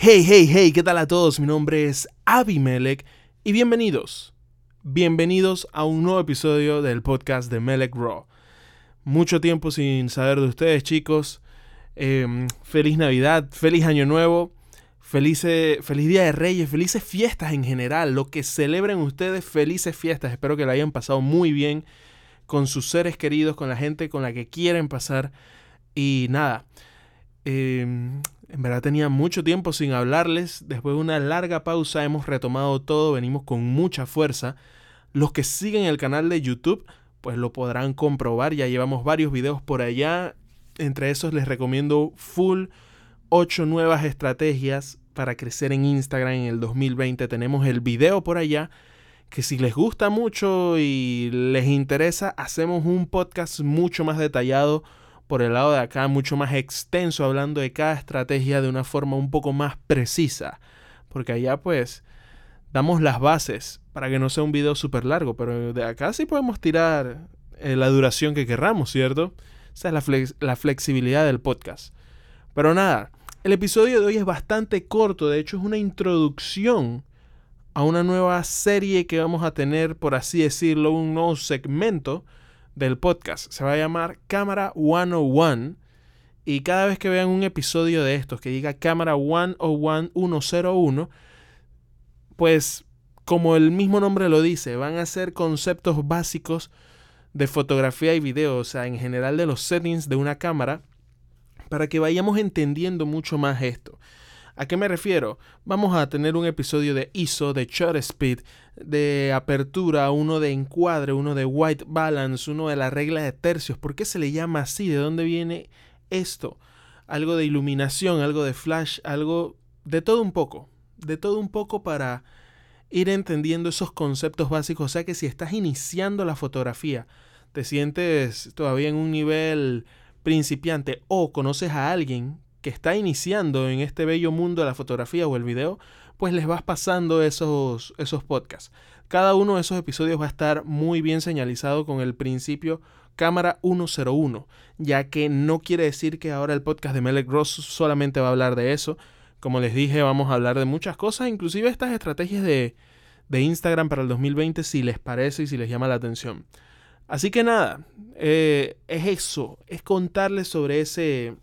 Hey, hey, hey, ¿qué tal a todos? Mi nombre es Abimelech y bienvenidos. Bienvenidos a un nuevo episodio del podcast de Melech Raw. Mucho tiempo sin saber de ustedes, chicos. Em, feliz Navidad, feliz Año Nuevo, feliz, feliz Día de Reyes, felices fiestas en general. Lo que celebren ustedes, felices fiestas. Espero que la hayan pasado muy bien con sus seres queridos, con la gente con la que quieren pasar. Y nada, em, en verdad tenía mucho tiempo sin hablarles. Después de una larga pausa hemos retomado todo, venimos con mucha fuerza. Los que siguen el canal de YouTube, pues lo podrán comprobar. Ya llevamos varios videos por allá. Entre esos les recomiendo full 8 nuevas estrategias para crecer en Instagram en el 2020. Tenemos el video por allá que si les gusta mucho y les interesa, hacemos un podcast mucho más detallado por el lado de acá, mucho más extenso, hablando de cada estrategia de una forma un poco más precisa. Porque allá pues damos las bases para que no sea un video súper largo, pero de acá sí podemos tirar eh, la duración que querramos, ¿cierto? Esa es la, la flexibilidad del podcast. Pero nada, el episodio de hoy es bastante corto, de hecho es una introducción a una nueva serie que vamos a tener, por así decirlo, un nuevo segmento del podcast. Se va a llamar Cámara 101. Y cada vez que vean un episodio de estos que diga Cámara 101 101, pues como el mismo nombre lo dice, van a ser conceptos básicos de fotografía y video, o sea, en general de los settings de una cámara, para que vayamos entendiendo mucho más esto. ¿A qué me refiero? Vamos a tener un episodio de ISO, de shutter speed, de apertura, uno de encuadre, uno de white balance, uno de la regla de tercios. ¿Por qué se le llama así? ¿De dónde viene esto? Algo de iluminación, algo de flash, algo de todo un poco. De todo un poco para ir entendiendo esos conceptos básicos. O sea que si estás iniciando la fotografía, te sientes todavía en un nivel principiante o conoces a alguien que está iniciando en este bello mundo de la fotografía o el video, pues les vas pasando esos, esos podcasts. Cada uno de esos episodios va a estar muy bien señalizado con el principio cámara 101, ya que no quiere decir que ahora el podcast de Melek Ross solamente va a hablar de eso. Como les dije, vamos a hablar de muchas cosas, inclusive estas estrategias de, de Instagram para el 2020, si les parece y si les llama la atención. Así que nada, eh, es eso, es contarles sobre ese,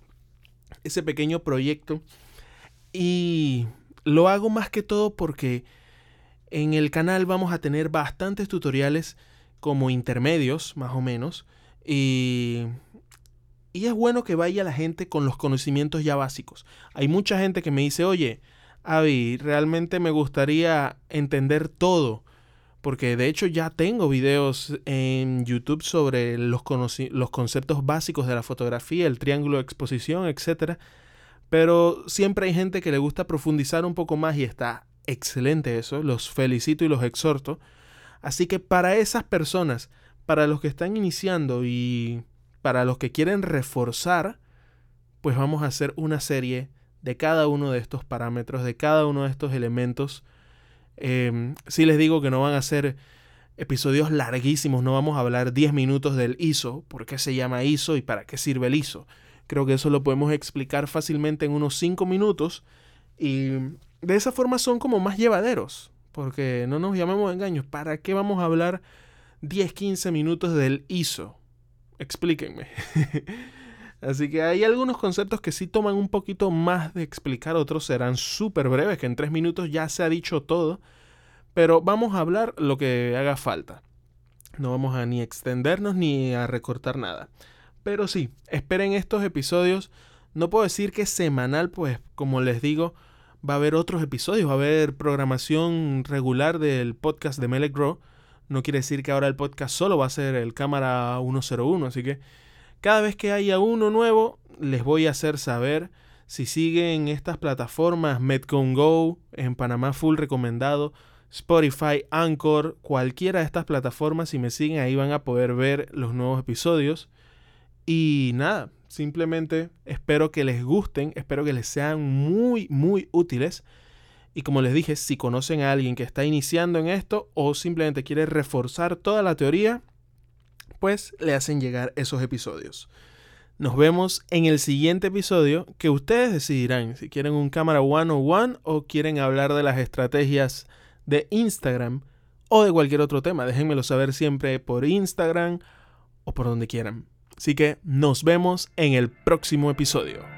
ese pequeño proyecto. Y lo hago más que todo porque en el canal vamos a tener bastantes tutoriales como intermedios, más o menos. Y, y es bueno que vaya la gente con los conocimientos ya básicos. Hay mucha gente que me dice, oye, Avi, realmente me gustaría entender todo. Porque de hecho ya tengo videos en YouTube sobre los, los conceptos básicos de la fotografía, el triángulo de exposición, etc. Pero siempre hay gente que le gusta profundizar un poco más y está excelente eso. Los felicito y los exhorto. Así que para esas personas, para los que están iniciando y para los que quieren reforzar, pues vamos a hacer una serie de cada uno de estos parámetros, de cada uno de estos elementos eh, sí les digo que no van a ser episodios larguísimos, no vamos a hablar 10 minutos del ISO, por qué se llama ISO y para qué sirve el ISO. Creo que eso lo podemos explicar fácilmente en unos 5 minutos y de esa forma son como más llevaderos, porque no nos llamemos engaños, ¿para qué vamos a hablar 10, 15 minutos del ISO? Explíquenme. Así que hay algunos conceptos que sí toman un poquito más de explicar, otros serán súper breves, que en tres minutos ya se ha dicho todo, pero vamos a hablar lo que haga falta. No vamos a ni extendernos ni a recortar nada. Pero sí, esperen estos episodios. No puedo decir que semanal, pues como les digo, va a haber otros episodios, va a haber programación regular del podcast de Melek Grow. No quiere decir que ahora el podcast solo va a ser el cámara 101, así que cada vez que haya uno nuevo, les voy a hacer saber. Si siguen estas plataformas, Metcon Go, en Panamá Full recomendado, Spotify, Anchor, cualquiera de estas plataformas, si me siguen ahí van a poder ver los nuevos episodios. Y nada, simplemente espero que les gusten, espero que les sean muy, muy útiles. Y como les dije, si conocen a alguien que está iniciando en esto o simplemente quiere reforzar toda la teoría, pues le hacen llegar esos episodios. Nos vemos en el siguiente episodio que ustedes decidirán si quieren un cámara one on one o quieren hablar de las estrategias de Instagram o de cualquier otro tema. Déjenmelo saber siempre por Instagram o por donde quieran. Así que nos vemos en el próximo episodio.